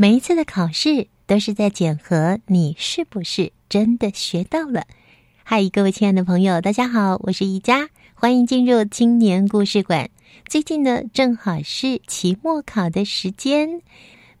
每一次的考试都是在检核你是不是真的学到了。嗨，各位亲爱的朋友，大家好，我是宜家，欢迎进入青年故事馆。最近呢，正好是期末考的时间。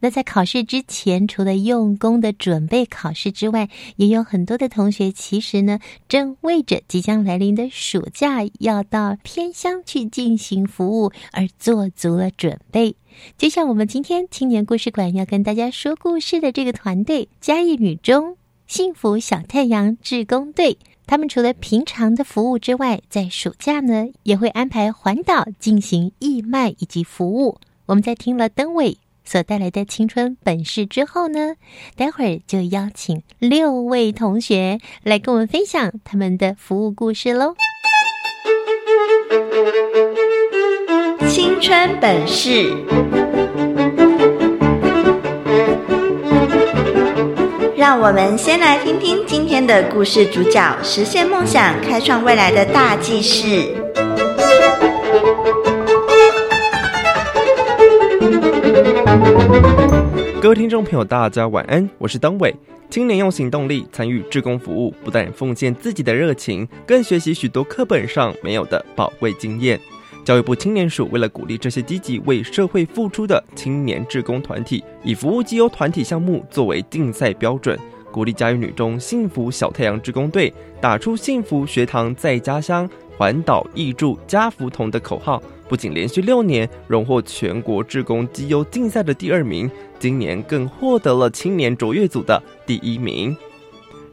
那在考试之前，除了用功的准备考试之外，也有很多的同学其实呢，正为着即将来临的暑假要到偏乡去进行服务而做足了准备。就像我们今天青年故事馆要跟大家说故事的这个团队——嘉义女中幸福小太阳志工队，他们除了平常的服务之外，在暑假呢也会安排环岛进行义卖以及服务。我们在听了灯伟。所带来的青春本事之后呢，待会儿就邀请六位同学来跟我们分享他们的服务故事喽。青春本事，让我们先来听听今天的故事主角实现梦想、开创未来的大记事。各位听众朋友，大家晚安，我是当伟。青年用行动力参与志工服务，不但奉献自己的热情，更学习许多课本上没有的宝贵经验。教育部青年署为了鼓励这些积极为社会付出的青年志工团体，以服务绩优团体项目作为竞赛标准，鼓励嘉义女中幸福小太阳志工队打出“幸福学堂在家乡，环岛义助加福同”的口号。不仅连续六年荣获全国志工绩优竞赛的第二名，今年更获得了青年卓越组的第一名。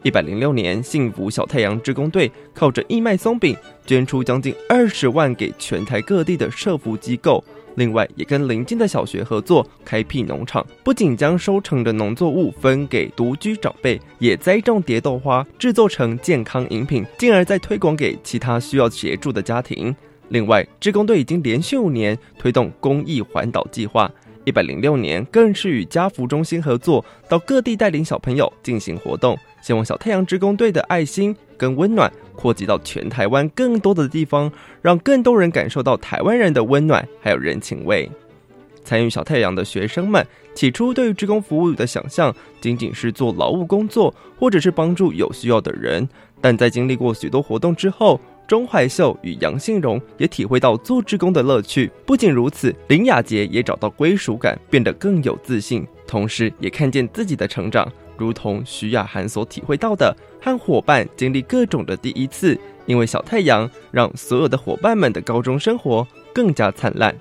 一百零六年，幸福小太阳志工队靠着义卖松饼，捐出将近二十万给全台各地的社福机构。另外，也跟邻近的小学合作开辟农场，不仅将收成的农作物分给独居长辈，也栽种蝶豆花，制作成健康饮品，进而再推广给其他需要协助的家庭。另外，志工队已经连续五年推动公益环岛计划，一百零六年更是与家福中心合作，到各地带领小朋友进行活动，希望小太阳志工队的爱心跟温暖扩及到全台湾更多的地方，让更多人感受到台湾人的温暖还有人情味。参与小太阳的学生们，起初对于志工服务的想象仅仅是做劳务工作，或者是帮助有需要的人，但在经历过许多活动之后。钟怀秀与杨信荣也体会到做志工的乐趣。不仅如此，林雅杰也找到归属感，变得更有自信，同时也看见自己的成长。如同徐雅涵所体会到的，和伙伴经历各种的第一次，因为小太阳让所有的伙伴们的高中生活更加灿烂。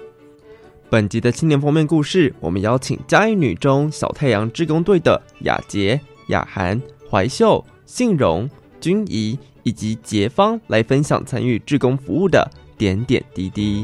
本集的青年封面故事，我们邀请嘉义女中小太阳志工队的雅杰、雅涵、怀秀、信荣、君怡。以及杰芳来分享参与志工服务的点点滴滴。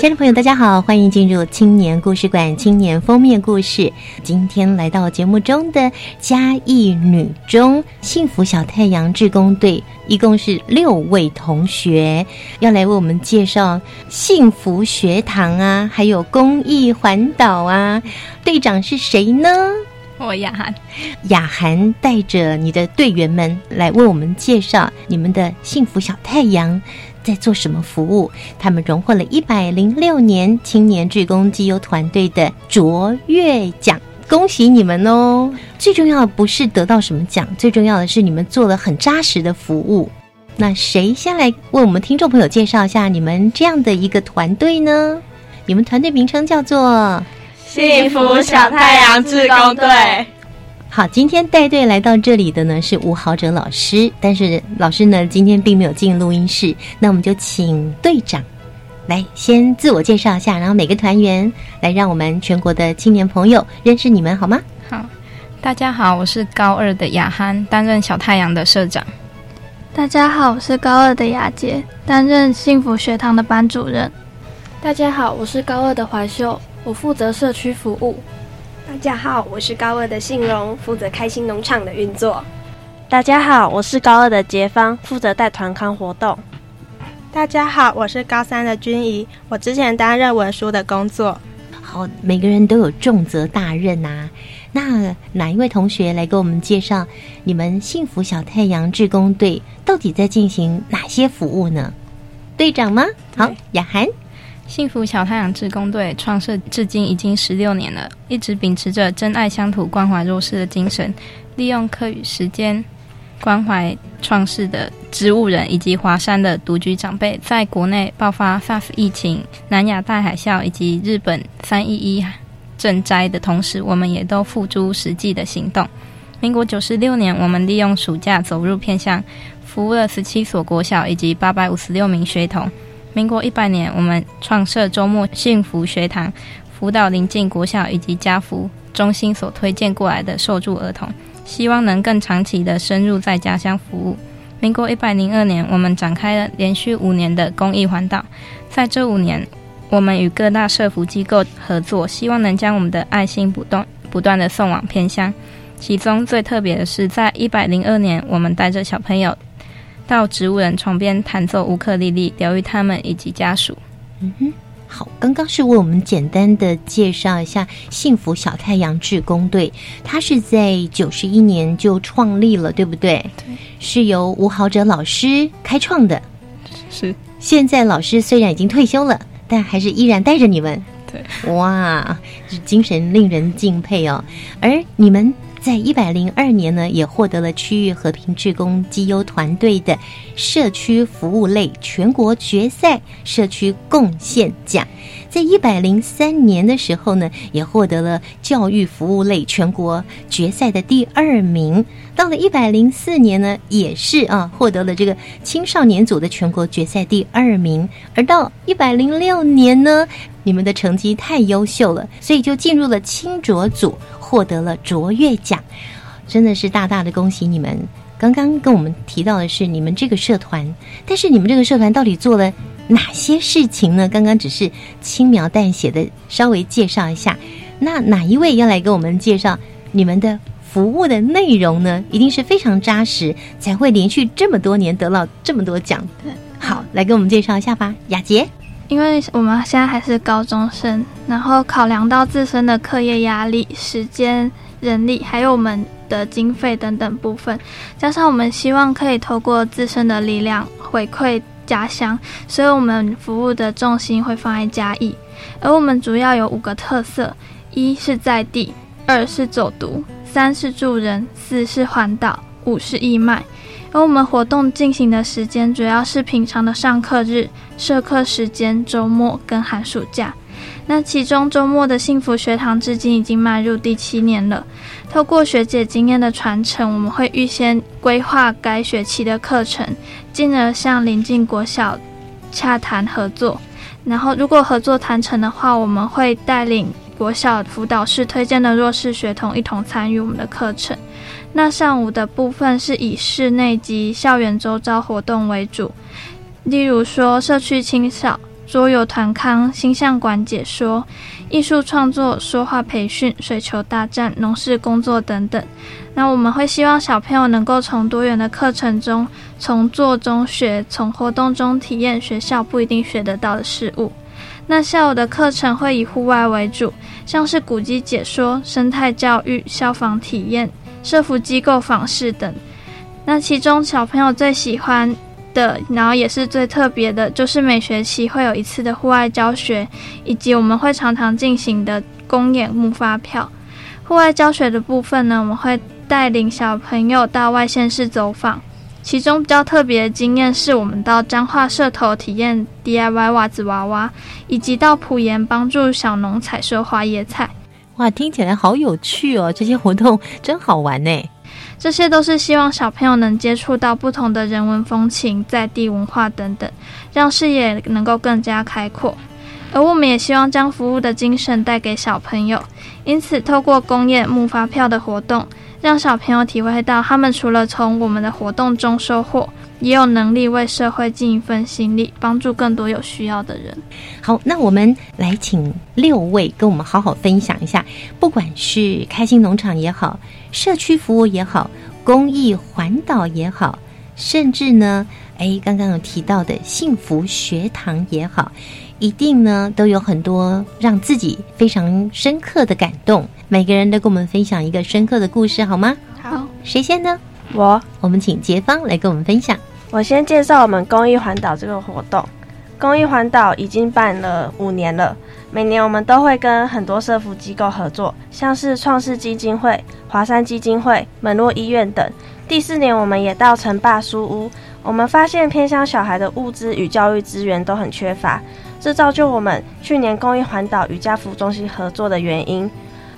亲爱的朋友，大家好，欢迎进入青年故事馆青年封面故事。今天来到节目中的嘉义女中幸福小太阳志工队，一共是六位同学，要来为我们介绍幸福学堂啊，还有公益环岛啊。队长是谁呢？我雅涵，雅涵带着你的队员们来为我们介绍你们的幸福小太阳在做什么服务。他们荣获了一百零六年青年志工基优团队的卓越奖，恭喜你们哦！最重要不是得到什么奖，最重要的是你们做了很扎实的服务。那谁先来为我们听众朋友介绍一下你们这样的一个团队呢？你们团队名称叫做。幸福小太阳志工队，好，今天带队来到这里的呢是吴豪哲老师，但是老师呢今天并没有进录音室，那我们就请队长来先自我介绍一下，然后每个团员来让我们全国的青年朋友认识你们，好吗？好，大家好，我是高二的雅涵，担任小太阳的社长。大家好，我是高二的雅洁，担任幸福学堂的班主任。大家好，我是高二的怀秀。我负责社区服务。大家好，我是高二的信荣，负责开心农场的运作。大家好，我是高二的杰芳，负责带团康活动。大家好，我是高三的君怡，我之前担任文书的工作。好，每个人都有重责大任呐。那哪一位同学来给我们介绍你们幸福小太阳志工队到底在进行哪些服务呢？队长吗？好，雅涵。幸福小太阳志工队创设至今已经十六年了，一直秉持着真爱乡土、关怀弱势的精神，利用课余时间关怀创世的植物人以及华山的独居长辈。在国内爆发 SARS 疫情、南亚大海啸以及日本三一一赈灾的同时，我们也都付诸实际的行动。民国九十六年，我们利用暑假走入偏乡，服务了十七所国小以及八百五十六名学童。民国一百年，我们创设周末幸福学堂，辅导临近国小以及家福中心所推荐过来的受助儿童，希望能更长期的深入在家乡服务。民国一百零二年，我们展开了连续五年的公益环岛，在这五年，我们与各大社福机构合作，希望能将我们的爱心不断不断的送往偏乡。其中最特别的是，在一百零二年，我们带着小朋友。到植物人床边弹奏乌克丽丽，疗愈他们以及家属。嗯哼，好，刚刚是为我们简单的介绍一下幸福小太阳志工队，它是在九十一年就创立了，对不对？对，是由吴豪哲老师开创的。是，现在老师虽然已经退休了，但还是依然带着你们。对，哇，精神令人敬佩哦。而你们。在一百零二年呢，也获得了区域和平志工绩优团队的社区服务类全国决赛社区贡献奖。在一百零三年的时候呢，也获得了教育服务类全国决赛的第二名。到了一百零四年呢，也是啊，获得了这个青少年组的全国决赛第二名。而到一百零六年呢，你们的成绩太优秀了，所以就进入了青卓组，获得了卓越奖。真的是大大的恭喜你们！刚刚跟我们提到的是你们这个社团，但是你们这个社团到底做了？哪些事情呢？刚刚只是轻描淡写的稍微介绍一下。那哪一位要来给我们介绍你们的服务的内容呢？一定是非常扎实，才会连续这么多年得到这么多奖。好，来给我们介绍一下吧，雅洁。因为我们现在还是高中生，然后考量到自身的课业压力、时间、人力，还有我们的经费等等部分，加上我们希望可以透过自身的力量回馈。家乡，所以我们服务的重心会放在嘉义，而我们主要有五个特色：一是在地，二是走读，三是助人，四是环岛，五是义卖。而我们活动进行的时间主要是平常的上课日、社课时间、周末跟寒暑假。那其中周末的幸福学堂至今已经迈入第七年了。透过学姐经验的传承，我们会预先规划该学期的课程，进而向邻近国小洽谈合作。然后，如果合作谈成的话，我们会带领国小辅导室推荐的弱势学童一同参与我们的课程。那上午的部分是以室内及校园周遭活动为主，例如说社区清扫、桌游团康、星象馆解说、艺术创作、说话培训、水球大战、农事工作等等。那我们会希望小朋友能够从多元的课程中，从做中学，从活动中体验学校不一定学得到的事物。那下午的课程会以户外为主，像是古迹解说、生态教育、消防体验、社服机构访视等。那其中小朋友最喜欢的，然后也是最特别的，就是每学期会有一次的户外教学，以及我们会常常进行的公演募发票。户外教学的部分呢，我们会带领小朋友到外县市走访。其中比较特别的经验是我们到彰化社头体验 DIY 袜子娃娃，以及到埔盐帮助小农采收花椰菜。哇，听起来好有趣哦！这些活动真好玩呢。这些都是希望小朋友能接触到不同的人文风情、在地文化等等，让视野能够更加开阔。而我们也希望将服务的精神带给小朋友，因此透过公演木发票的活动。让小朋友体会到，他们除了从我们的活动中收获，也有能力为社会尽一份心力，帮助更多有需要的人。好，那我们来请六位跟我们好好分享一下，不管是开心农场也好，社区服务也好，公益环岛也好，甚至呢，哎，刚刚有提到的幸福学堂也好。一定呢，都有很多让自己非常深刻的感动。每个人都跟我们分享一个深刻的故事，好吗？好，谁先呢？我，我们请杰芳来跟我们分享。我先介绍我们公益环岛这个活动。公益环岛已经办了五年了，每年我们都会跟很多社福机构合作，像是创世基金会、华山基金会、门诺医院等。第四年，我们也到城坝书屋，我们发现偏乡小孩的物资与教育资源都很缺乏。这造就我们去年公益环岛与家福中心合作的原因。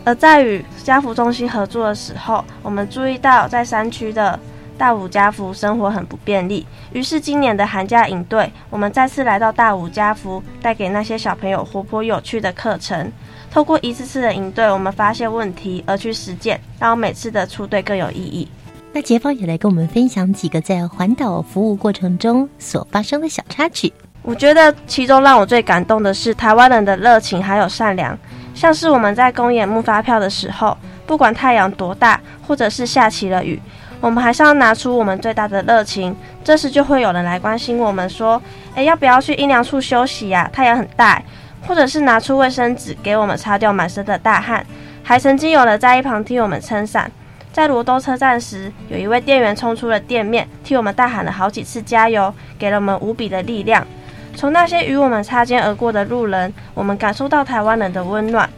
而在与家福中心合作的时候，我们注意到在山区的大武家福生活很不便利。于是今年的寒假营队，我们再次来到大武家福，带给那些小朋友活泼有趣的课程。透过一次次的营队，我们发现问题而去实践，让每次的出队更有意义。那杰芳也来跟我们分享几个在环岛服务过程中所发生的小插曲。我觉得其中让我最感动的是台湾人的热情还有善良，像是我们在公演木发票的时候，不管太阳多大，或者是下起了雨，我们还是要拿出我们最大的热情。这时就会有人来关心我们，说：“诶，要不要去阴凉处休息呀？太阳很大。”或者是拿出卫生纸给我们擦掉满身的大汗。还曾经有人在一旁替我们撑伞。在罗东车站时，有一位店员冲出了店面，替我们大喊了好几次加油，给了我们无比的力量。从那些与我们擦肩而过的路人，我们感受到台湾人的温暖。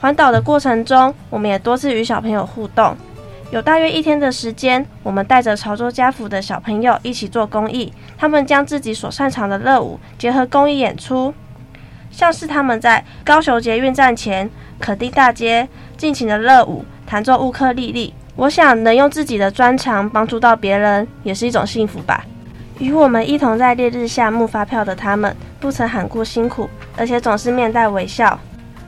环岛的过程中，我们也多次与小朋友互动。有大约一天的时间，我们带着潮州家福的小朋友一起做公益。他们将自己所擅长的热舞结合公益演出，像是他们在高雄捷运站前可丁大街尽情的热舞，弹奏乌克丽丽。我想能用自己的专长帮助到别人，也是一种幸福吧。与我们一同在烈日下募发票的他们，不曾喊过辛苦，而且总是面带微笑，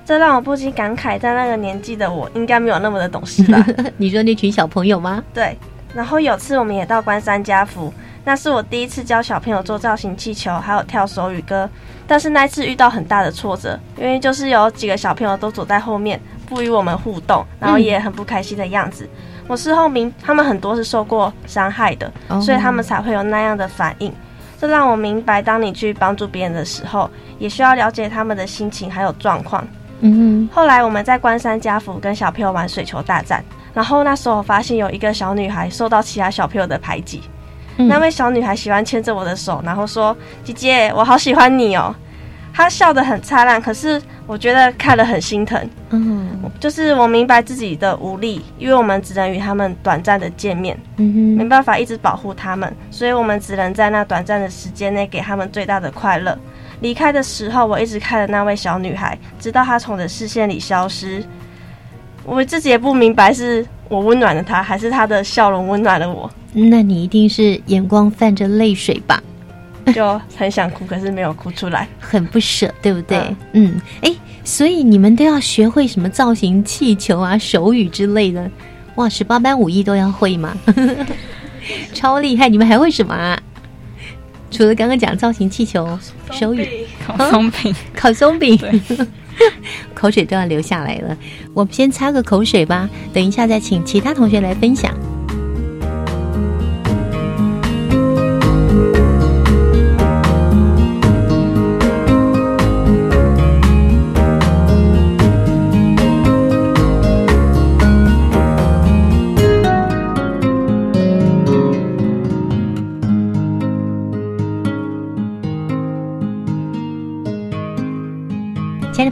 这让我不禁感慨，在那个年纪的我，应该没有那么的懂事吧？你说那群小朋友吗？对。然后有次我们也到关山家福，那是我第一次教小朋友做造型气球，还有跳手语歌。但是那次遇到很大的挫折，因为就是有几个小朋友都躲在后面，不与我们互动，然后也很不开心的样子。我事后明，他们很多是受过伤害的，所以他们才会有那样的反应。这让我明白，当你去帮助别人的时候，也需要了解他们的心情还有状况。嗯后来我们在关山家福跟小朋友玩水球大战，然后那时候我发现有一个小女孩受到其他小朋友的排挤。那位小女孩喜欢牵着我的手，然后说：“姐姐，我好喜欢你哦。”她笑得很灿烂，可是。我觉得看了很心疼，嗯，就是我明白自己的无力，因为我们只能与他们短暂的见面，嗯哼，没办法一直保护他们，所以我们只能在那短暂的时间内给他们最大的快乐。离开的时候，我一直看着那位小女孩，直到她从我的视线里消失。我自己也不明白是我温暖了她，还是她的笑容温暖了我。那你一定是眼光泛着泪水吧？就很想哭，可是没有哭出来，很不舍，对不对？嗯，哎，所以你们都要学会什么造型气球啊、手语之类的，哇，十八般武艺都要会吗？超厉害！你们还会什么啊？除了刚刚讲造型气球、手语，烤松饼，烤松饼，口水都要流下来了。我们先擦个口水吧，等一下再请其他同学来分享。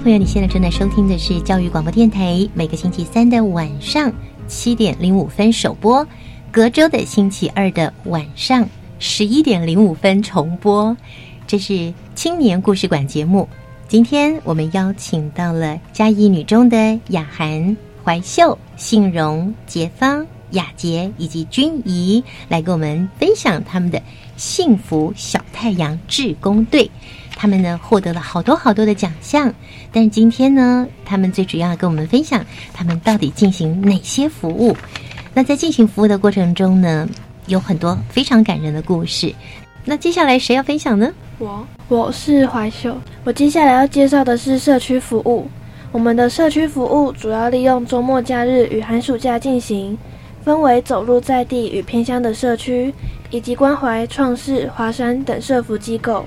朋友，你现在正在收听的是教育广播电台，每个星期三的晚上七点零五分首播，隔周的星期二的晚上十一点零五分重播。这是青年故事馆节目。今天我们邀请到了嘉义女中的雅涵、怀秀、信荣、杰芳、雅洁以及君怡，来跟我们分享他们的幸福小太阳志工队。他们呢获得了好多好多的奖项，但是今天呢，他们最主要跟我们分享他们到底进行哪些服务。那在进行服务的过程中呢，有很多非常感人的故事。那接下来谁要分享呢？我，我是怀秀。我接下来要介绍的是社区服务。我们的社区服务主要利用周末假日与寒暑假进行，分为走入在地与偏乡的社区，以及关怀创世、华山等社服机构。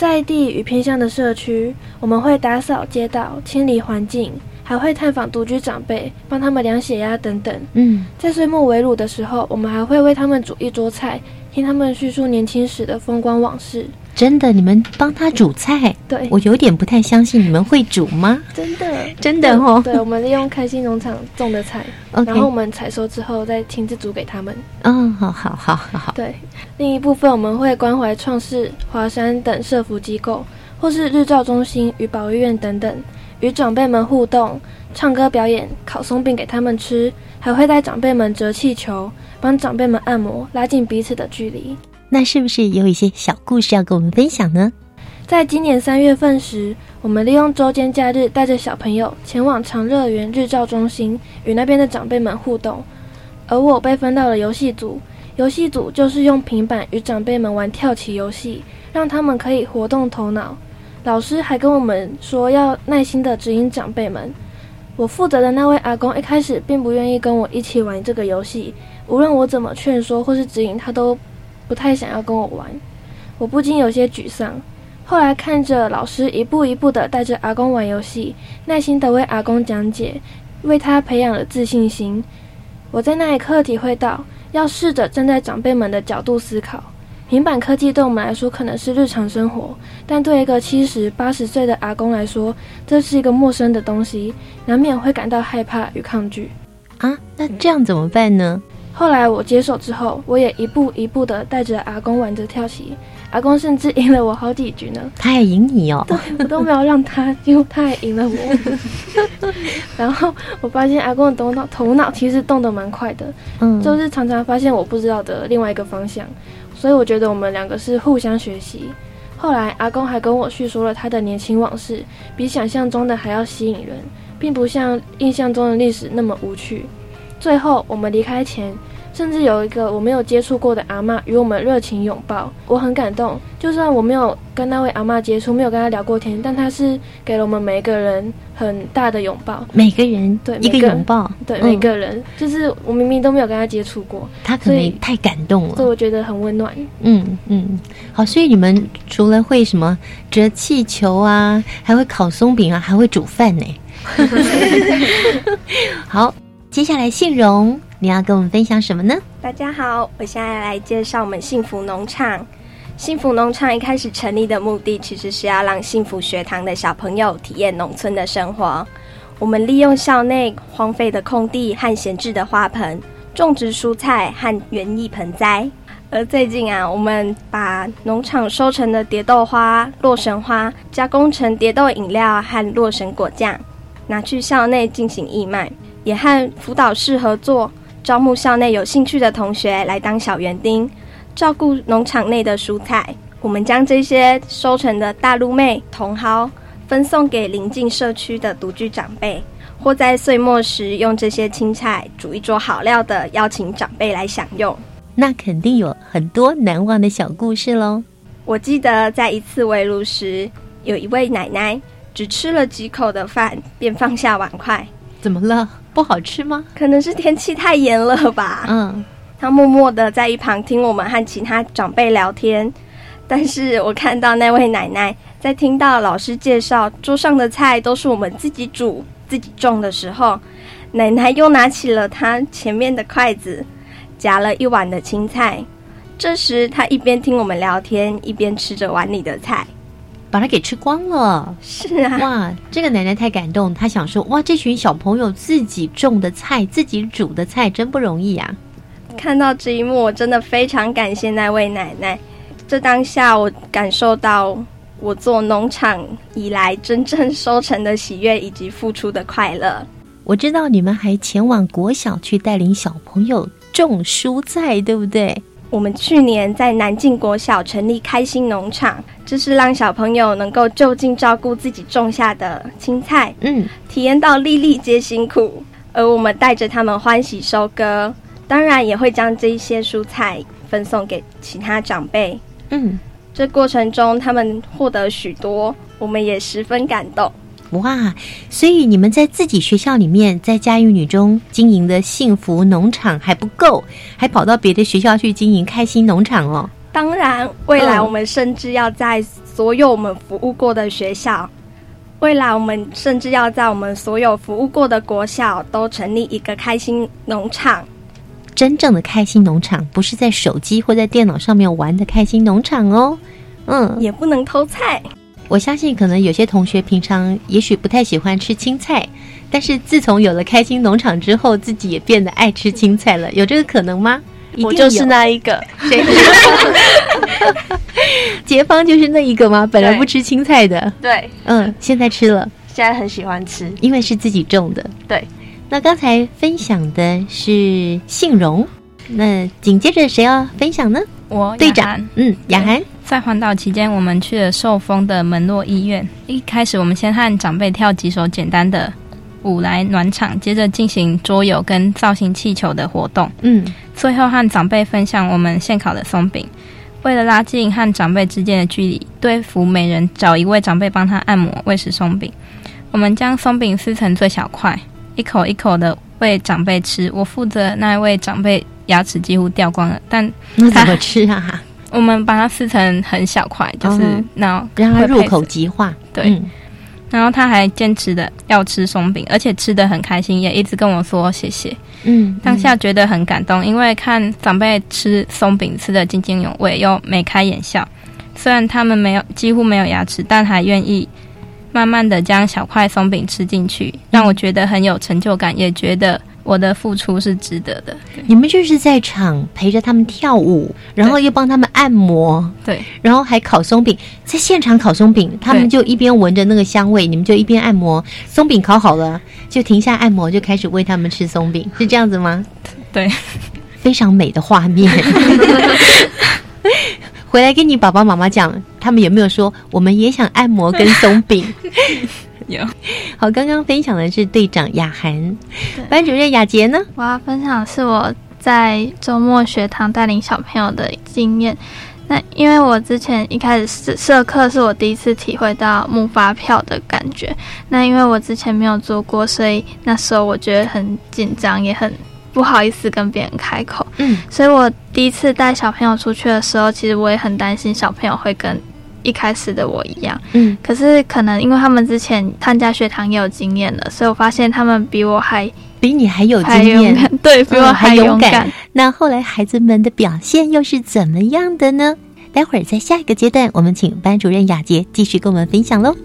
在地与偏乡的社区，我们会打扫街道、清理环境，还会探访独居长辈，帮他们量血压等等。嗯，在岁末围炉的时候，我们还会为他们煮一桌菜，听他们叙述年轻时的风光往事。真的，你们帮他煮菜？对，我有点不太相信你们会煮吗？真的，真的哦。对，我们利用开心农场种的菜，然后我们采收之后再亲自煮给他们。嗯，好好好好好。对，另一部分我们会关怀创世、华山等社福机构，或是日照中心与保育院等等，与长辈们互动，唱歌表演，烤松饼给他们吃，还会带长辈们折气球，帮长辈们按摩，拉近彼此的距离。那是不是有一些小故事要跟我们分享呢？在今年三月份时，我们利用周间假日，带着小朋友前往长乐园日照中心，与那边的长辈们互动。而我被分到了游戏组，游戏组就是用平板与长辈们玩跳棋游戏，让他们可以活动头脑。老师还跟我们说要耐心的指引长辈们。我负责的那位阿公一开始并不愿意跟我一起玩这个游戏，无论我怎么劝说或是指引，他都。不太想要跟我玩，我不禁有些沮丧。后来看着老师一步一步的带着阿公玩游戏，耐心的为阿公讲解，为他培养了自信心。我在那一刻体会到，要试着站在长辈们的角度思考。平板科技对我们来说可能是日常生活，但对一个七十八十岁的阿公来说，这是一个陌生的东西，难免会感到害怕与抗拒。啊，那这样怎么办呢？后来我接手之后，我也一步一步的带着阿公玩着跳棋，阿公甚至赢了我好几局呢。他也赢你哦？对，我都没有让他，结果他也赢了我。然后我发现阿公的头脑头脑其实动得蛮快的，嗯，就是常常发现我不知道的另外一个方向，所以我觉得我们两个是互相学习。后来阿公还跟我叙说了他的年轻往事，比想象中的还要吸引人，并不像印象中的历史那么无趣。最后我们离开前。甚至有一个我没有接触过的阿妈与我们热情拥抱，我很感动。就算我没有跟那位阿妈接触，没有跟她聊过天，但她是给了我们每一个人很大的拥抱。每个人对一个拥抱，对每个人，就是我明明都没有跟她接触过，她可能太感动了，所以我觉得很温暖。嗯嗯，好，所以你们除了会什么折气球啊，还会烤松饼啊，还会煮饭呢。好，接下来信荣。你要跟我们分享什么呢？大家好，我现在来介绍我们幸福农场。幸福农场一开始成立的目的，其实是要让幸福学堂的小朋友体验农村的生活。我们利用校内荒废的空地和闲置的花盆，种植蔬菜和园艺盆栽。而最近啊，我们把农场收成的蝶豆花、洛神花加工成蝶豆饮料和洛神果酱，拿去校内进行义卖，也和辅导室合作。招募校内有兴趣的同学来当小园丁，照顾农场内的蔬菜。我们将这些收成的大陆妹、茼蒿分送给邻近社区的独居长辈，或在岁末时用这些青菜煮一桌好料的，邀请长辈来享用。那肯定有很多难忘的小故事喽。我记得在一次围炉时，有一位奶奶只吃了几口的饭便放下碗筷，怎么了？不好吃吗？可能是天气太炎了吧。嗯，他默默的在一旁听我们和其他长辈聊天，但是我看到那位奶奶在听到老师介绍桌上的菜都是我们自己煮、自己种的时候，奶奶又拿起了她前面的筷子，夹了一碗的青菜。这时，她一边听我们聊天，一边吃着碗里的菜。把它给吃光了。是啊，哇，这个奶奶太感动，她想说，哇，这群小朋友自己种的菜，自己煮的菜，真不容易啊。看到这一幕，我真的非常感谢那位奶奶。这当下，我感受到我做农场以来真正收成的喜悦以及付出的快乐。我知道你们还前往国小去带领小朋友种蔬菜，对不对？我们去年在南靖国小成立开心农场，这是让小朋友能够就近照顾自己种下的青菜，嗯，体验到粒粒皆辛苦，而我们带着他们欢喜收割，当然也会将这一些蔬菜分送给其他长辈，嗯，这过程中他们获得许多，我们也十分感动。哇！所以你们在自己学校里面，在嘉义女中经营的幸福农场还不够，还跑到别的学校去经营开心农场哦。当然，未来我们甚至要在所有我们服务过的学校，未来我们甚至要在我们所有服务过的国小都成立一个开心农场。真正的开心农场，不是在手机或在电脑上面玩的开心农场哦。嗯，也不能偷菜。我相信，可能有些同学平常也许不太喜欢吃青菜，但是自从有了开心农场之后，自己也变得爱吃青菜了。有这个可能吗？我就是那一个。谁？杰芳就是那一个吗？本来不吃青菜的。对。嗯，现在吃了。现在很喜欢吃，因为是自己种的。对。那刚才分享的是杏蓉，那紧接着谁要分享呢？我队长。嗯，雅涵。在环岛期间，我们去了寿丰的门诺医院。一开始，我们先和长辈跳几首简单的舞来暖场，接着进行桌游跟造型气球的活动。嗯，最后和长辈分享我们现烤的松饼。为了拉近和长辈之间的距离，对付每人找一位长辈帮他按摩喂食松饼。我们将松饼撕成最小块，一口一口的喂长辈吃。我负责那一位长辈牙齿几乎掉光了，但他怎么吃啊？我们把它撕成很小块，就是那让它入口即化。对，然后他还坚持的要吃松饼，而且吃的很开心，也一直跟我说谢谢。嗯，当下觉得很感动，因为看长辈吃松饼吃的津津有味，又眉开眼笑。虽然他们没有几乎没有牙齿，但还愿意慢慢的将小块松饼吃进去，让我觉得很有成就感，也觉得。我的付出是值得的。你们就是在场陪着他们跳舞，然后又帮他们按摩，对，然后还烤松饼，在现场烤松饼，他们就一边闻着那个香味，你们就一边按摩。松饼烤好了，就停下按摩，就开始喂他们吃松饼，是这样子吗？对，非常美的画面。回来跟你爸爸妈妈讲，他们有没有说我们也想按摩跟松饼？有。好，刚刚分享的是队长雅涵，班主任雅杰呢？我要分享是我在周末学堂带领小朋友的经验。那因为我之前一开始社社课是我第一次体会到木发票的感觉。那因为我之前没有做过，所以那时候我觉得很紧张，也很不好意思跟别人开口。嗯，所以我第一次带小朋友出去的时候，其实我也很担心小朋友会跟。一开始的我一样，嗯，可是可能因为他们之前参加学堂也有经验了，所以我发现他们比我还比你还有经验，对，比我还勇敢。那后来孩子们的表现又是怎么样的呢？待会儿在下一个阶段，我们请班主任雅洁继续跟我们分享喽。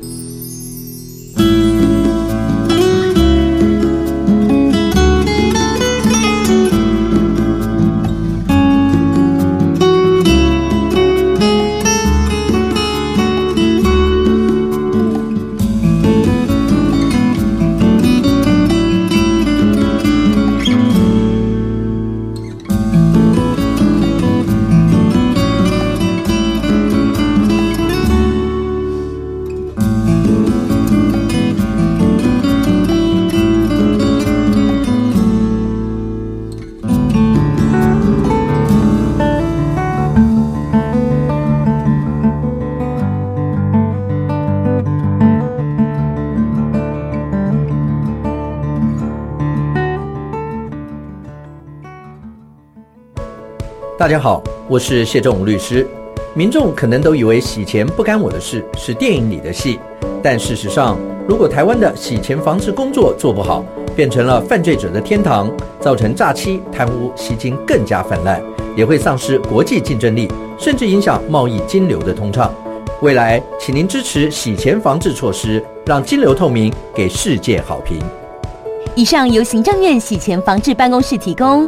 大家好，我是谢仲武律师。民众可能都以为洗钱不干我的事，是电影里的戏。但事实上，如果台湾的洗钱防治工作做不好，变成了犯罪者的天堂，造成诈欺、贪污、吸金更加泛滥，也会丧失国际竞争力，甚至影响贸易金流的通畅。未来，请您支持洗钱防治措施，让金流透明，给世界好评。以上由行政院洗钱防治办公室提供。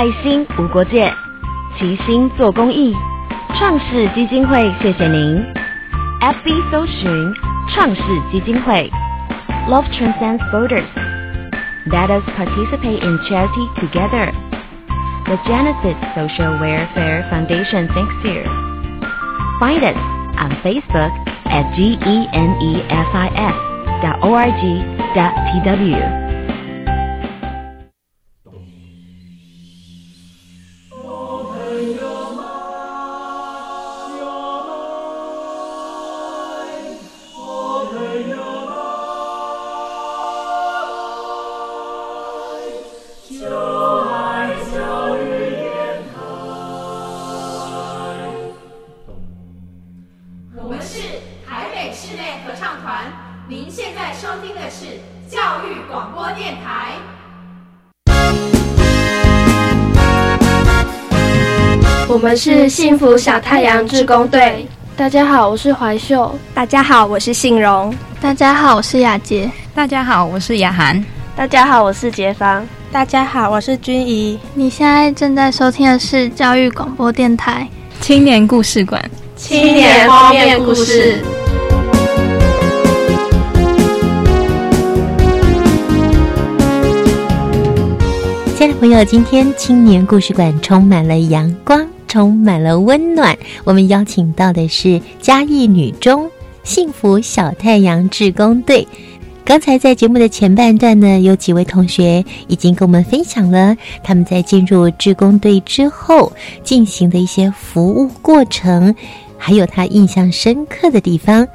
爱心无国界，齐心做公益。创世基金会，谢谢您。FB 搜寻创世基金会，Love transcends borders. Let us participate in charity together. The Genesis Social Welfare Foundation thanks you. Find us on Facebook at genefis 是幸福小太阳志工队。大家好，我是怀秀。大家好，我是信荣。大家好，我是雅洁。大家好，我是雅涵。大家好，我是杰芳。大家好，我是君怡。你现在正在收听的是教育广播电台青年故事馆，青年方面故事。亲爱的朋友，今天青年故事馆充满了阳光。充满了温暖。我们邀请到的是嘉义女中幸福小太阳志工队。刚才在节目的前半段呢，有几位同学已经跟我们分享了他们在进入志工队之后进行的一些服务过程，还有他印象深刻的地方。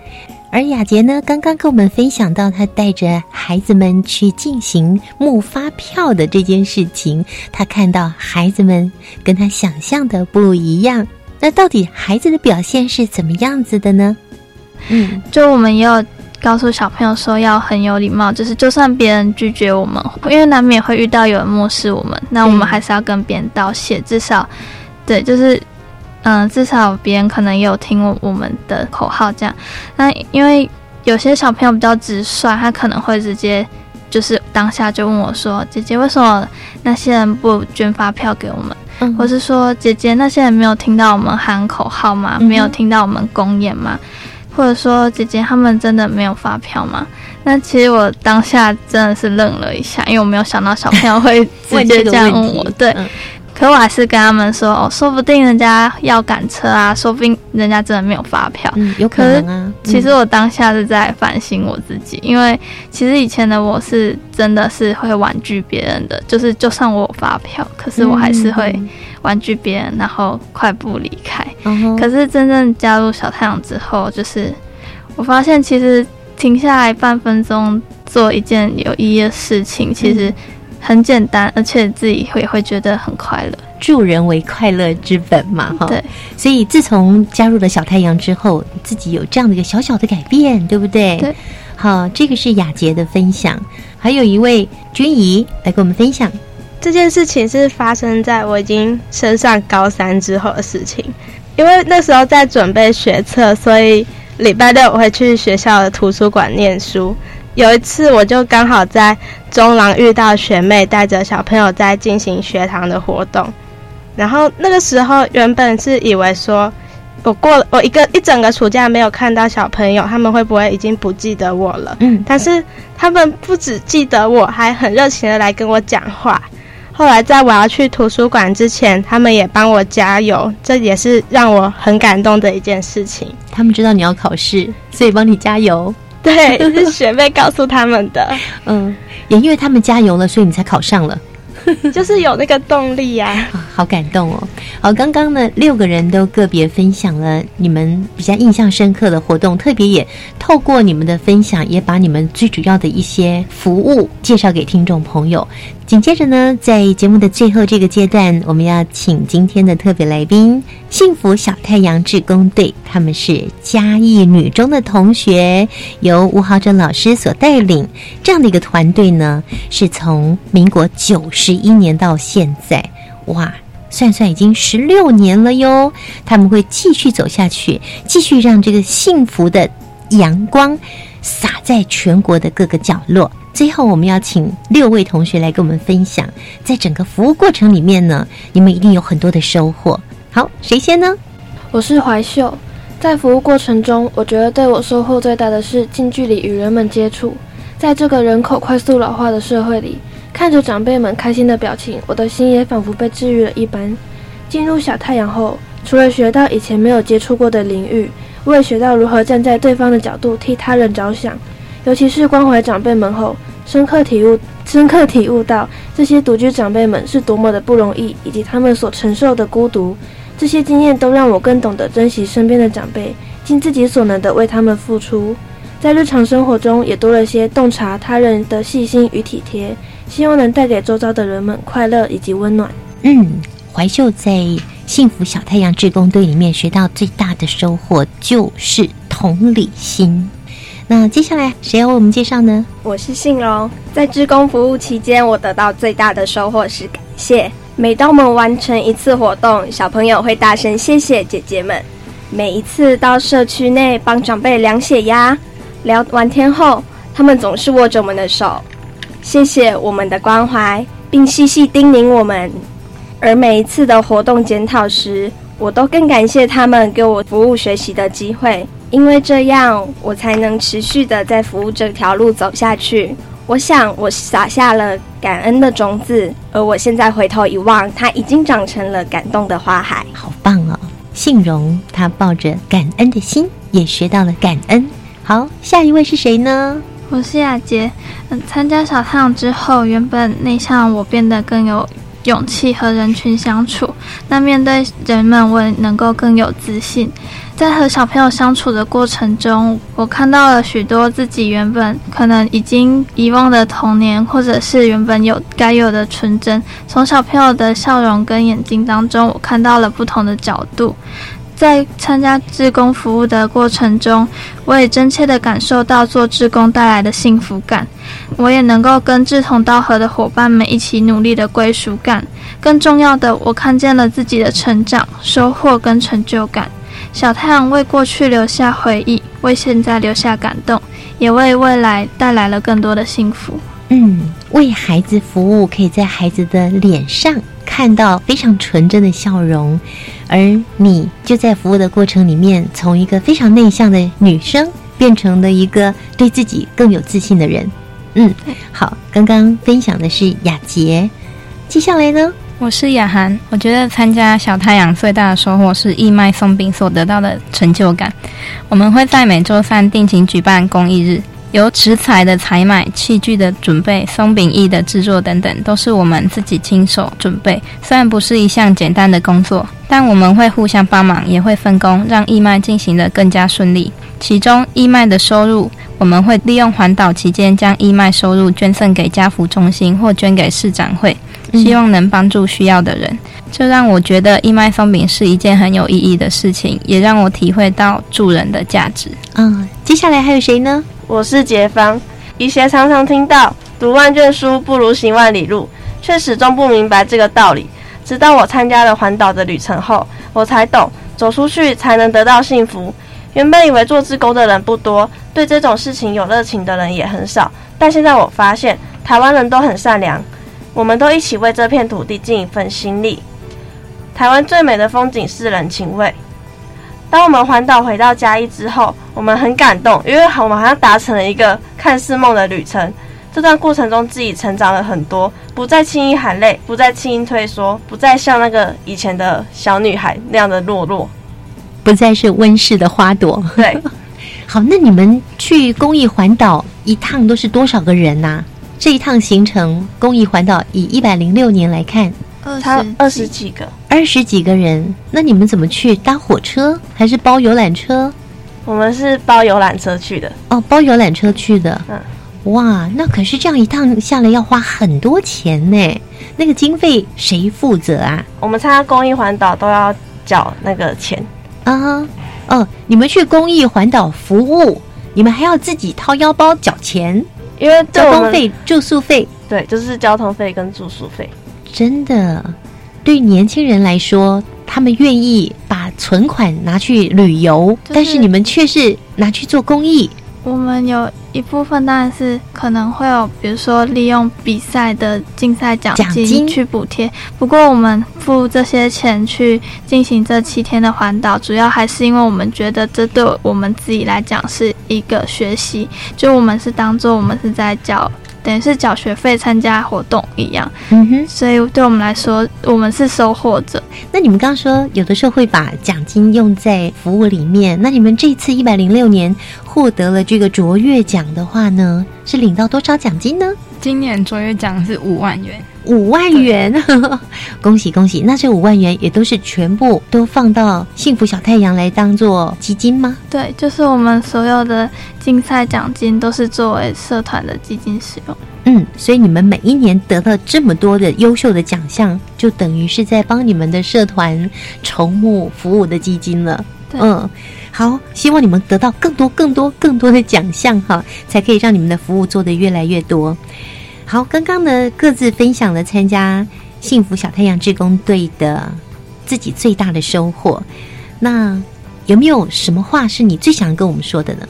而雅洁呢，刚刚跟我们分享到，她带着孩子们去进行募发票的这件事情，她看到孩子们跟她想象的不一样。那到底孩子的表现是怎么样子的呢？嗯，就我们也有告诉小朋友说，要很有礼貌，就是就算别人拒绝我们，因为难免会遇到有人漠视我们，那我们还是要跟别人道谢，至少对，就是。嗯，至少别人可能也有听我我们的口号这样。那因为有些小朋友比较直率，他可能会直接就是当下就问我说：“姐姐，为什么那些人不捐发票给我们？”或是说：“姐姐，那些人没有听到我们喊口号吗？没有听到我们公演吗？”或者说：“姐姐，他们真的没有发票吗？”那其实我当下真的是愣了一下，因为我没有想到小朋友会直接这样问我。对。可我还是跟他们说哦，说不定人家要赶车啊，说不定人家真的没有发票，有可能啊。其实我当下是在反省我自己，因为其实以前的我是真的是会婉拒别人的，就是就算我有发票，可是我还是会婉拒别人，然后快步离开。可是真正加入小太阳之后，就是我发现其实停下来半分钟做一件有意义的事情，其实。很简单，而且自己会会觉得很快乐。助人为快乐之本嘛，哈。对，所以自从加入了小太阳之后，自己有这样的一个小小的改变，对不对？对。好，这个是雅洁的分享，还有一位君怡来跟我们分享。这件事情是发生在我已经升上高三之后的事情，因为那时候在准备学测，所以礼拜六我会去学校的图书馆念书。有一次，我就刚好在中廊遇到学妹带着小朋友在进行学堂的活动，然后那个时候原本是以为说，我过了我一个一整个暑假没有看到小朋友，他们会不会已经不记得我了？嗯，但是他们不只记得我，还很热情的来跟我讲话。后来在我要去图书馆之前，他们也帮我加油，这也是让我很感动的一件事情。他们知道你要考试，所以帮你加油。对，是学妹告诉他们的。嗯，也因为他们加油了，所以你才考上了。就是有那个动力呀，好感动哦！好，刚刚呢，六个人都个别分享了你们比较印象深刻的活动，特别也透过你们的分享，也把你们最主要的一些服务介绍给听众朋友。紧接着呢，在节目的最后这个阶段，我们要请今天的特别来宾——幸福小太阳志工队，他们是嘉义女中的同学，由吴豪珍老师所带领这样的一个团队呢，是从民国九十一年到现在，哇，算算已经十六年了哟。他们会继续走下去，继续让这个幸福的阳光洒在全国的各个角落。最后，我们要请六位同学来跟我们分享，在整个服务过程里面呢，你们一定有很多的收获。好，谁先呢？我是怀秀，在服务过程中，我觉得对我收获最大的是近距离与人们接触。在这个人口快速老化的社会里，看着长辈们开心的表情，我的心也仿佛被治愈了一般。进入小太阳后，除了学到以前没有接触过的领域，我也学到如何站在对方的角度替他人着想。尤其是关怀长辈们后，深刻体悟、深刻体悟到这些独居长辈们是多么的不容易，以及他们所承受的孤独。这些经验都让我更懂得珍惜身边的长辈，尽自己所能的为他们付出。在日常生活中，也多了些洞察他人的细心与体贴，希望能带给周遭的人们快乐以及温暖。嗯，怀秀在幸福小太阳志工队里面学到最大的收获就是同理心。那接下来谁要为我们介绍呢？我是信荣，在志工服务期间，我得到最大的收获是感谢。每当我们完成一次活动，小朋友会大声谢谢姐姐们。每一次到社区内帮长辈量血压、聊完天后，他们总是握着我们的手，谢谢我们的关怀，并细细叮咛我们。而每一次的活动检讨时，我都更感谢他们给我服务学习的机会。因为这样，我才能持续的在服务这条路走下去。我想，我撒下了感恩的种子，而我现在回头一望，它已经长成了感动的花海。好棒哦！信荣他抱着感恩的心，也学到了感恩。好，下一位是谁呢？我是雅洁。嗯，参加小太阳之后，原本内向我变得更有勇气和人群相处。那面对人们，我也能够更有自信。在和小朋友相处的过程中，我看到了许多自己原本可能已经遗忘的童年，或者是原本有该有的纯真。从小朋友的笑容跟眼睛当中，我看到了不同的角度。在参加志工服务的过程中，我也真切地感受到做志工带来的幸福感。我也能够跟志同道合的伙伴们一起努力的归属感。更重要的，我看见了自己的成长、收获跟成就感。小太阳为过去留下回忆，为现在留下感动，也为未来带来了更多的幸福。嗯，为孩子服务，可以在孩子的脸上看到非常纯真的笑容，而你就在服务的过程里面，从一个非常内向的女生，变成了一个对自己更有自信的人。嗯，好，刚刚分享的是雅洁，接下来呢？我是雅涵，我觉得参加小太阳最大的收获是义卖送饼所得到的成就感。我们会在每周三定期举办公益日，由食材的采买、器具的准备、松饼艺的制作等等，都是我们自己亲手准备。虽然不是一项简单的工作，但我们会互相帮忙，也会分工，让义卖进行的更加顺利。其中义卖的收入，我们会利用环岛期间将义卖收入捐赠给家福中心或捐给市长会。希望能帮助需要的人，这让我觉得义卖松饼是一件很有意义的事情，也让我体会到助人的价值。嗯，接下来还有谁呢？我是杰芳。以前常常听到“读万卷书不如行万里路”，却始终不明白这个道理。直到我参加了环岛的旅程后，我才懂，走出去才能得到幸福。原本以为做志工的人不多，对这种事情有热情的人也很少，但现在我发现，台湾人都很善良。我们都一起为这片土地尽一份心力。台湾最美的风景是人情味。当我们环岛回到嘉义之后，我们很感动，因为我们好像达成了一个看似梦的旅程。这段过程中自己成长了很多，不再轻易喊累，不再轻易退缩，不再像那个以前的小女孩那样的懦弱，不再是温室的花朵。对，好，那你们去公益环岛一趟都是多少个人呐、这一趟行程公益环岛以一百零六年来看，他二十几个，二十几个人，那你们怎么去？搭火车还是包游览车？我们是包游览车去的。哦，包游览车去的。嗯，哇，那可是这样一趟下来要花很多钱呢。那个经费谁负责啊？我们参加公益环岛都要缴那个钱啊。哦，你们去公益环岛服务，你们还要自己掏腰包缴钱，因为交通费、住宿费，对，就是交通费跟住宿费。真的，对年轻人来说，他们愿意把存款拿去旅游，就是、但是你们却是拿去做公益。我们有一部分当然是可能会有，比如说利用比赛的竞赛奖金去补贴。不过我们付这些钱去进行这七天的环岛，主要还是因为我们觉得这对我们自己来讲是一个学习，就我们是当做我们是在缴。等于是缴学费参加活动一样，嗯哼，所以对我们来说，我们是收获者。那你们刚刚说有的时候会把奖金用在服务里面，那你们这次一百零六年获得了这个卓越奖的话呢，是领到多少奖金呢？今年卓越奖是五万元，五万元，恭喜恭喜！那这五万元也都是全部都放到幸福小太阳来当做基金吗？对，就是我们所有的竞赛奖金都是作为社团的基金使用。嗯，所以你们每一年得到这么多的优秀的奖项，就等于是在帮你们的社团筹募服务的基金了。嗯，好，希望你们得到更多、更多、更多的奖项哈，才可以让你们的服务做得越来越多。好，刚刚呢各自分享了参加幸福小太阳志工队的自己最大的收获。那有没有什么话是你最想跟我们说的呢？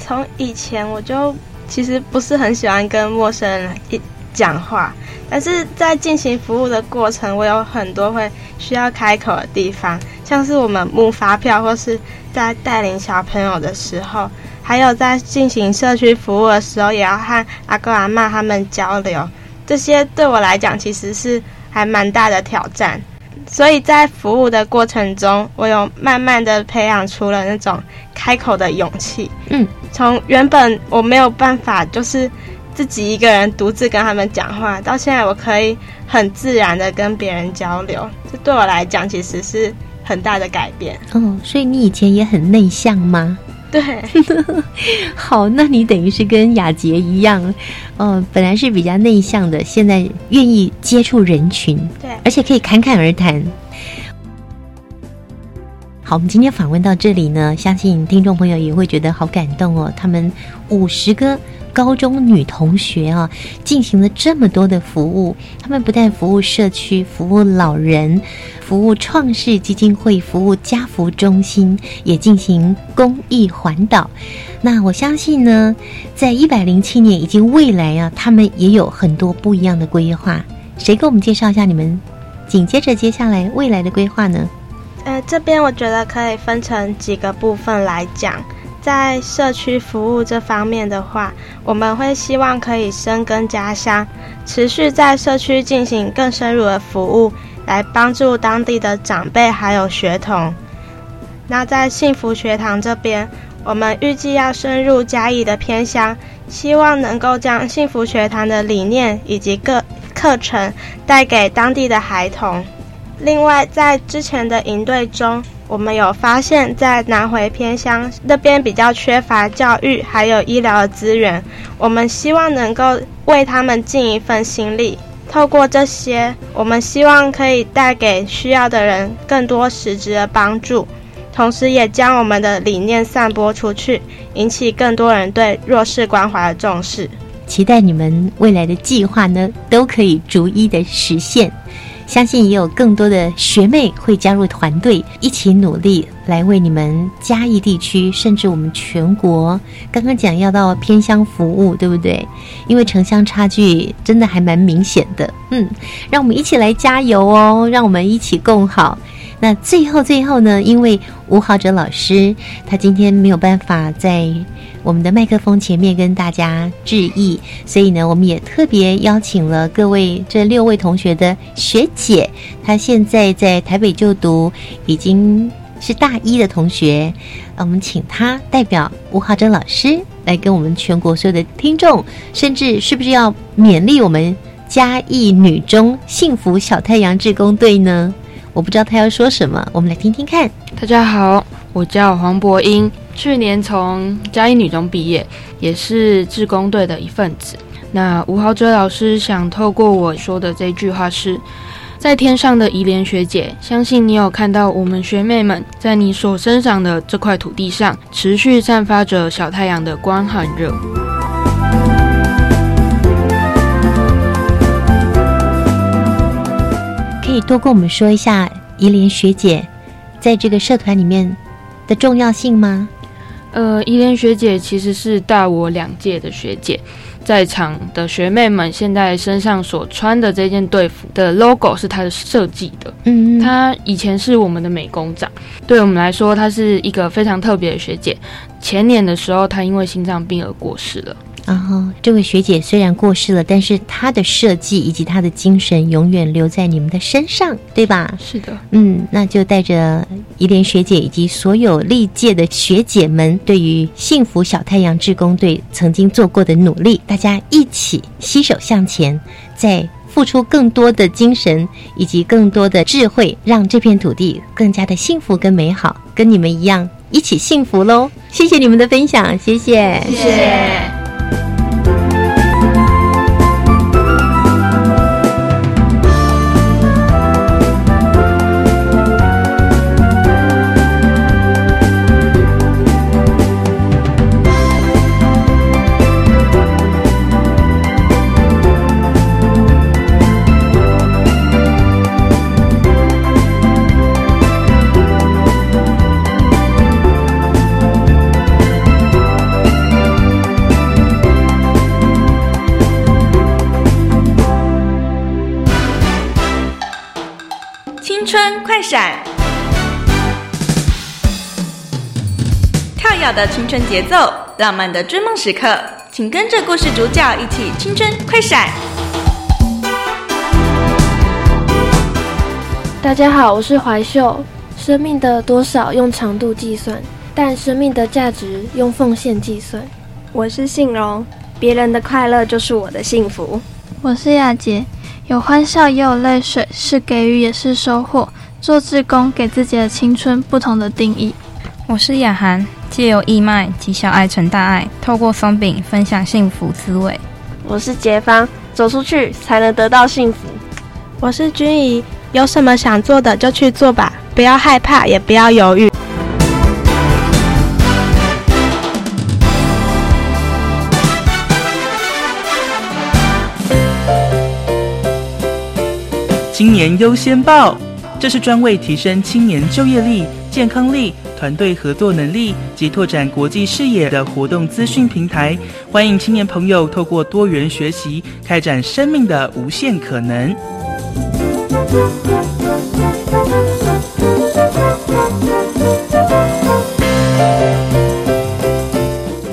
从以前我就其实不是很喜欢跟陌生人一讲话，但是在进行服务的过程，我有很多会需要开口的地方，像是我们募发票，或是在带领小朋友的时候。还有在进行社区服务的时候，也要和阿公阿妈他们交流，这些对我来讲其实是还蛮大的挑战。所以在服务的过程中，我有慢慢的培养出了那种开口的勇气。嗯，从原本我没有办法就是自己一个人独自跟他们讲话，到现在我可以很自然的跟别人交流，这对我来讲其实是很大的改变。哦，所以你以前也很内向吗？对，好，那你等于是跟雅洁一样，呃，本来是比较内向的，现在愿意接触人群，对，而且可以侃侃而谈。好，我们今天访问到这里呢，相信听众朋友也会觉得好感动哦。他们五十个高中女同学啊，进行了这么多的服务，他们不但服务社区、服务老人、服务创世基金会、服务家福中心，也进行公益环岛。那我相信呢，在一百零七年以及未来啊，他们也有很多不一样的规划。谁给我们介绍一下你们紧接着接下来未来的规划呢？呃，这边我觉得可以分成几个部分来讲。在社区服务这方面的话，我们会希望可以深耕家乡，持续在社区进行更深入的服务，来帮助当地的长辈还有学童。那在幸福学堂这边，我们预计要深入嘉义的偏乡，希望能够将幸福学堂的理念以及各课程带给当地的孩童。另外，在之前的营队中，我们有发现，在南回偏乡那边比较缺乏教育还有医疗的资源，我们希望能够为他们尽一份心力。透过这些，我们希望可以带给需要的人更多实质的帮助，同时也将我们的理念散播出去，引起更多人对弱势关怀的重视。期待你们未来的计划呢，都可以逐一的实现。相信也有更多的学妹会加入团队，一起努力来为你们嘉义地区，甚至我们全国。刚刚讲要到偏乡服务，对不对？因为城乡差距真的还蛮明显的。嗯，让我们一起来加油哦！让我们一起共好。那最后最后呢，因为吴豪哲老师他今天没有办法在我们的麦克风前面跟大家致意，所以呢，我们也特别邀请了各位这六位同学的学姐，她现在在台北就读，已经是大一的同学，我们请她代表吴浩哲老师来跟我们全国所有的听众，甚至是不是要勉励我们嘉义女中幸福小太阳志工队呢？我不知道他要说什么，我们来听听看。大家好，我叫黄博英，去年从嘉义女中毕业，也是志工队的一份子。那吴豪哲老师想透过我说的这句话是：在天上的怡莲学姐，相信你有看到我们学妹们在你所生长的这块土地上，持续散发着小太阳的光和热。可以多跟我们说一下怡莲学姐在这个社团里面的重要性吗？呃，依莲学姐其实是大我两届的学姐，在场的学妹们现在身上所穿的这件队服的 logo 是她的设计的。嗯，她以前是我们的美工长，对我们来说，她是一个非常特别的学姐。前年的时候，她因为心脏病而过世了。然后，这位学姐虽然过世了，但是她的设计以及她的精神永远留在你们的身上，对吧？是的，嗯，那就带着怡莲学姐以及所有历届的学姐们对于幸福小太阳志工队曾经做过的努力，大家一起携手向前，再付出更多的精神以及更多的智慧，让这片土地更加的幸福跟美好，跟你们一样一起幸福喽！谢谢你们的分享，谢谢，谢谢。快闪，跳跃的青春节奏，浪漫的追梦时刻，请跟着故事主角一起青春快闪。大家好，我是怀秀。生命的多少用长度计算，但生命的价值用奉献计算。我是信荣，别人的快乐就是我的幸福。我是亚杰，有欢笑也有泪水，是给予也是收获。做志工，给自己的青春不同的定义。我是雅涵，借由义卖及小爱成大爱，透过松饼分享幸福滋味。我是杰芳，走出去才能得到幸福。我是君怡，有什么想做的就去做吧，不要害怕，也不要犹豫。今年优先报。这是专为提升青年就业力、健康力、团队合作能力及拓展国际视野的活动资讯平台。欢迎青年朋友透过多元学习，开展生命的无限可能。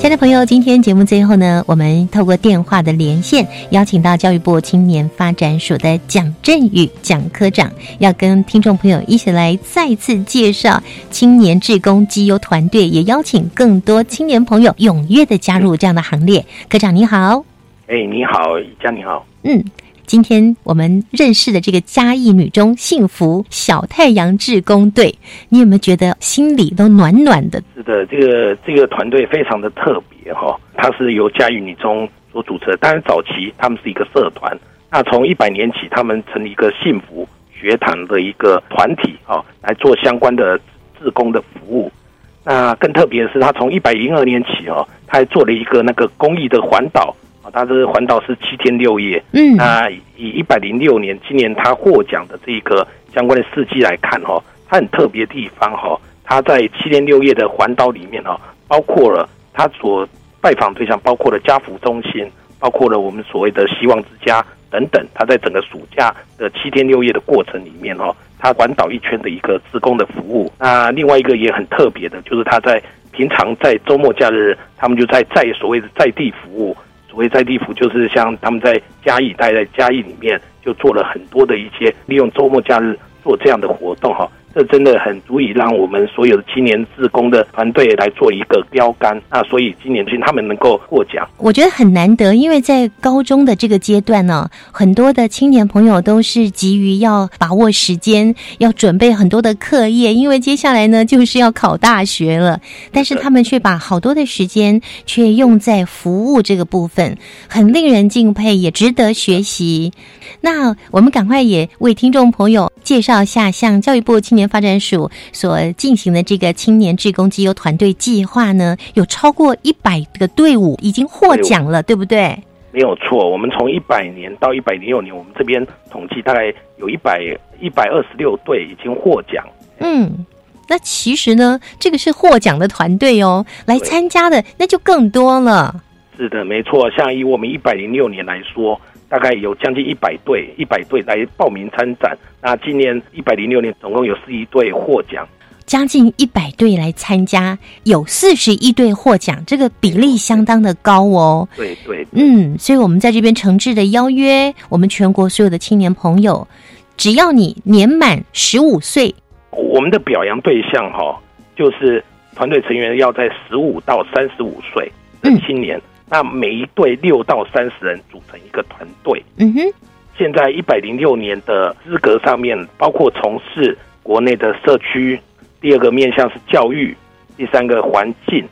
亲爱的朋友，今天节目最后呢，我们透过电话的连线，邀请到教育部青年发展署的蒋振宇蒋科长，要跟听众朋友一起来再次介绍青年志工基优团队，也邀请更多青年朋友踊跃的加入这样的行列。科长你好，哎，你好，佳你好，嗯。今天我们认识的这个嘉义女中幸福小太阳志工队，你有没有觉得心里都暖暖的？是的，这个这个团队非常的特别哈，它是由嘉义女中所组成。当然早期他们是一个社团，那从一百年起，他们成立一个幸福学堂的一个团体啊，来做相关的志工的服务。那更特别的是，他从一百零二年起哦，他还做了一个那个公益的环岛。啊，他这个环岛是七天六夜。嗯，那以一百零六年，今年他获奖的这个相关的事迹来看，哈，它很特别的地方，哈，他在七天六夜的环岛里面，哈，包括了他所拜访对象，包括了家福中心，包括了我们所谓的希望之家等等。他在整个暑假的七天六夜的过程里面哈，他环岛一圈的一个自工的服务。那另外一个也很特别的，就是他在平常在周末假日，他们就在在所谓的在地服务。所谓在地府，就是像他们在嘉义待在嘉义里面，就做了很多的一些利用周末假日做这样的活动哈。这真的很足以让我们所有的青年自工的团队来做一个标杆。那所以今年他们能够获奖，我觉得很难得，因为在高中的这个阶段呢，很多的青年朋友都是急于要把握时间，要准备很多的课业，因为接下来呢就是要考大学了。但是他们却把好多的时间却用在服务这个部分，很令人敬佩，也值得学习。那我们赶快也为听众朋友介绍一下，像教育部青年发展署所进行的这个青年志工机优团队计划呢，有超过一百个队伍已经获奖了，对不对？没有错，我们从一百年到一百零六年，我们这边统计大概有一百一百二十六队已经获奖。嗯，那其实呢，这个是获奖的团队哦，来参加的那就更多了。是的，没错，像以我们一百零六年来说。大概有将近一百队，一百队来报名参展。那今年一百零六年，总共有四一队获奖，将近一百队来参加，有四十一队获奖，这个比例相当的高哦。对对，嗯，所以我们在这边诚挚的邀约我们全国所有的青年朋友，只要你年满十五岁，我们的表扬对象哈，就是团队成员要在十五到三十五岁的青年。那每一队六到三十人组成一个团队。嗯哼，现在一百零六年的资格上面包括从事国内的社区，第二个面向是教育，第三个环境，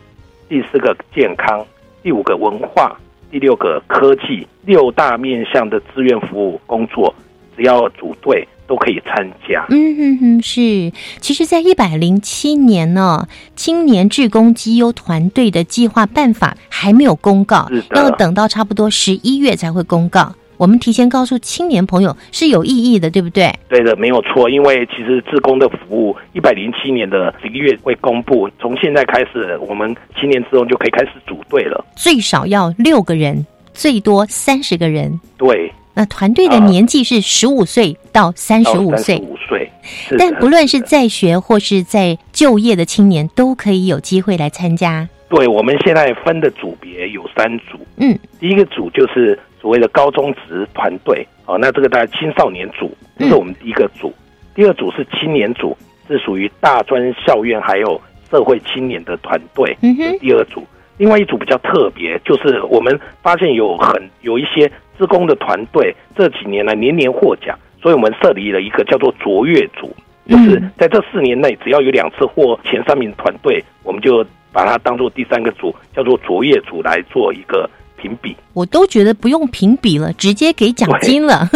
第四个健康，第五个文化，第六个科技，六大面向的志愿服务工作，只要组队。都可以参加。嗯哼哼，是。其实，在一百零七年呢，青年志工绩优团队的计划办法还没有公告，要等到差不多十一月才会公告。我们提前告诉青年朋友是有意义的，对不对？对的，没有错。因为其实志工的服务，一百零七年的十一月会公布。从现在开始，我们青年志工就可以开始组队了。最少要六个人，最多三十个人。对。那团队的年纪是十五岁到三十五岁，五岁。但不论是在学或是在就业的青年，都可以有机会来参加。对，我们现在分的组别有三组。嗯，第一个组就是所谓的高中职团队，哦，那这个大概青少年组，这是我们第一个组。第二组是青年组，是属于大专校院还有社会青年的团队。嗯哼，第二组，另外一组比较特别，就是我们发现有很有一些。施工的团队这几年来年年获奖，所以我们设立了一个叫做卓越组，就是在这四年内，只要有两次获前三名团队，我们就把它当做第三个组，叫做卓越组来做一个。评比，我都觉得不用评比了，直接给奖金了。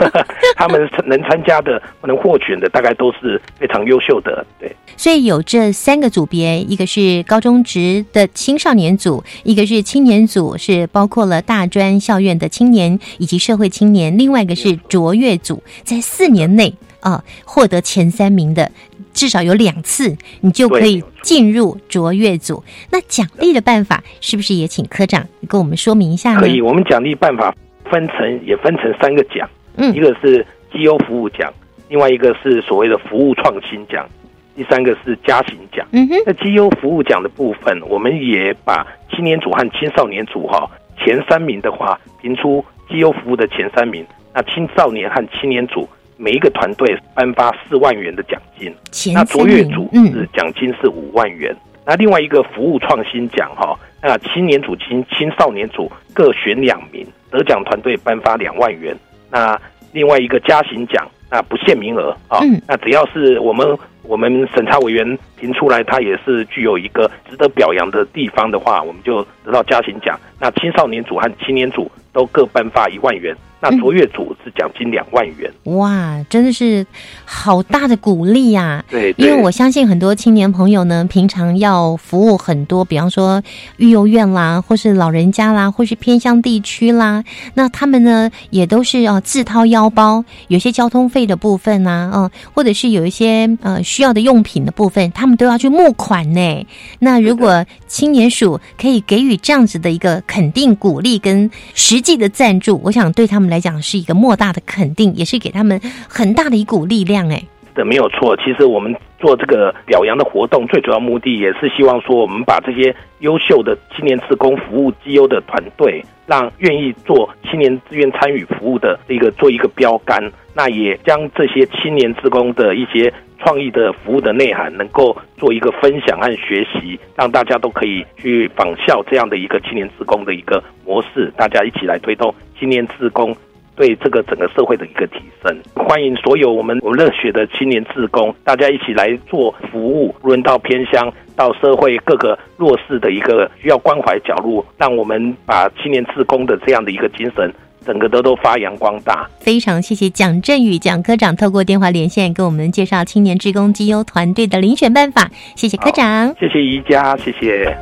他们能参加的、能获选的，大概都是非常优秀的。对，所以有这三个组别，一个是高中职的青少年组，一个是青年组，是包括了大专校院的青年以及社会青年，另外一个是卓越组，在四年内啊获得前三名的。至少有两次，你就可以进入卓越组。那奖励的办法是不是也请科长跟我们说明一下呢？可以，我们奖励办法分成也分成三个奖，嗯，一个是绩优服务奖，另外一个是所谓的服务创新奖，第三个是加薪奖。嗯哼，那绩优服务奖的部分，我们也把青年组和青少年组哈前三名的话评出绩优服务的前三名，那青少年和青年组。每一个团队颁发四万元的奖金，那卓越组是奖金是五万元。那另外一个服务创新奖哈，那青年组、青青少年组各选两名，得奖团队颁发两万元。那另外一个嘉行奖，那不限名额啊，那只要是我们我们审查委员评出来，他也是具有一个值得表扬的地方的话，我们就得到嘉行奖。那青少年组和青年组都各颁发一万元。那卓越组是奖金两万元，哇，真的是好大的鼓励呀！对，因为我相信很多青年朋友呢，平常要服务很多，比方说育幼院啦，或是老人家啦，或是偏乡地区啦，那他们呢也都是要自掏腰包，有些交通费的部分啊，嗯，或者是有一些呃需需要的用品的部分，他们都要去募款呢。那如果青年署可以给予这样子的一个肯定、鼓励跟实际的赞助，我想对他们来讲是一个莫大的肯定，也是给他们很大的一股力量。哎，没有错。其实我们做这个表扬的活动，最主要目的也是希望说，我们把这些优秀的青年职工服务绩优的团队，让愿意做青年志愿参与服务的一个做一个标杆。那也将这些青年职工的一些创意的服务的内涵，能够做一个分享和学习，让大家都可以去仿效这样的一个青年职工的一个模式，大家一起来推动青年职工对这个整个社会的一个提升。欢迎所有我们我们热血的青年志工，大家一起来做服务，无论到偏乡到社会各个弱势的一个需要关怀角落，让我们把青年志工的这样的一个精神。整个都都发扬光大，非常谢谢蒋振宇蒋科长透过电话连线给我们介绍青年志工绩优团队的遴选办法，谢谢科长，谢谢宜家，谢谢。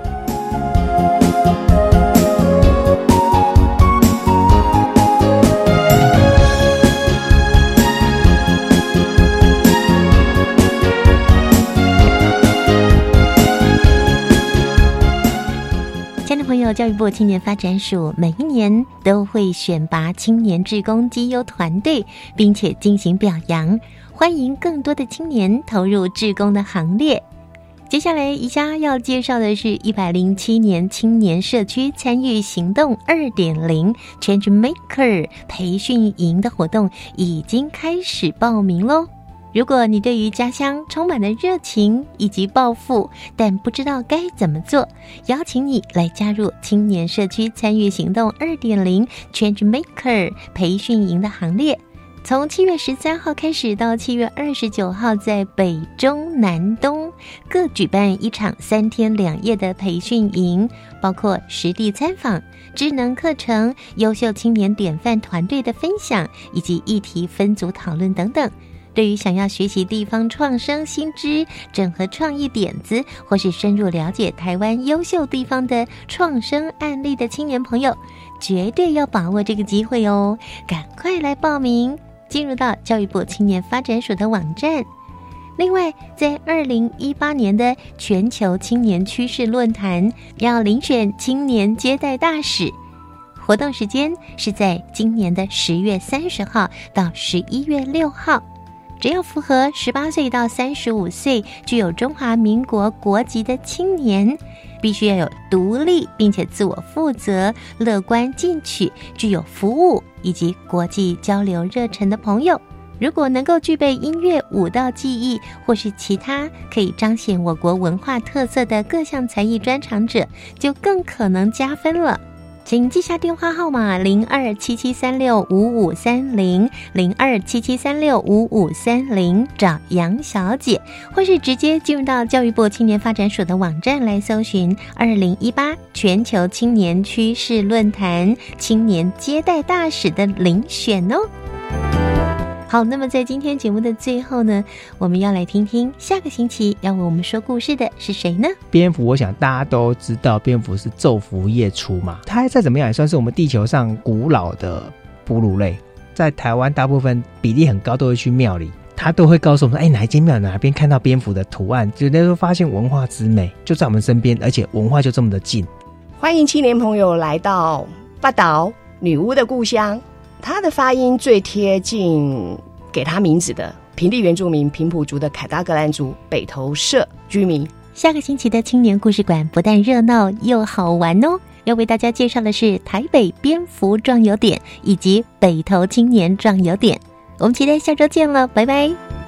教育部青年发展署每一年都会选拔青年志工绩优团队，并且进行表扬，欢迎更多的青年投入志工的行列。接下来，宜家要介绍的是一百零七年青年社区参与行动二点零 Change Maker 培训营的活动已经开始报名喽。如果你对于家乡充满了热情以及抱负，但不知道该怎么做，邀请你来加入青年社区参与行动二点零 Change Maker 培训营的行列。从七月十三号开始到七月二十九号，在北中南东各举办一场三天两夜的培训营，包括实地参访、智能课程、优秀青年典范团队的分享，以及议题分组讨论等等。对于想要学习地方创生新知、整合创意点子，或是深入了解台湾优秀地方的创生案例的青年朋友，绝对要把握这个机会哦！赶快来报名，进入到教育部青年发展署的网站。另外，在二零一八年的全球青年趋势论坛，要遴选青年接待大使，活动时间是在今年的十月三十号到十一月六号。只要符合十八岁到三十五岁、具有中华民国国籍的青年，必须要有独立并且自我负责、乐观进取、具有服务以及国际交流热忱的朋友。如果能够具备音乐、舞蹈技艺或是其他可以彰显我国文化特色的各项才艺专长者，就更可能加分了。请记下电话号码零二七七三六五五三零零二七七三六五五三零，找杨小姐，或是直接进入到教育部青年发展署的网站来搜寻二零一八全球青年趋势论坛青年接待大使的遴选哦。好，那么在今天节目的最后呢，我们要来听听下个星期要为我们说故事的是谁呢？蝙蝠，我想大家都知道，蝙蝠是昼伏夜出嘛。它再怎么样也算是我们地球上古老的哺乳类，在台湾大部分比例很高都会去庙里，他都会告诉我们，哎，哪一间庙哪边看到蝙蝠的图案，就那时候发现文化之美就在我们身边，而且文化就这么的近。欢迎青年朋友来到八岛女巫的故乡。他的发音最贴近给他名字的平地原住民平埔族的凯达格兰族北投社居民。下个星期的青年故事馆不但热闹又好玩哦，要为大家介绍的是台北蝙蝠壮游点以及北投青年壮游点。我们期待下周见了，拜拜。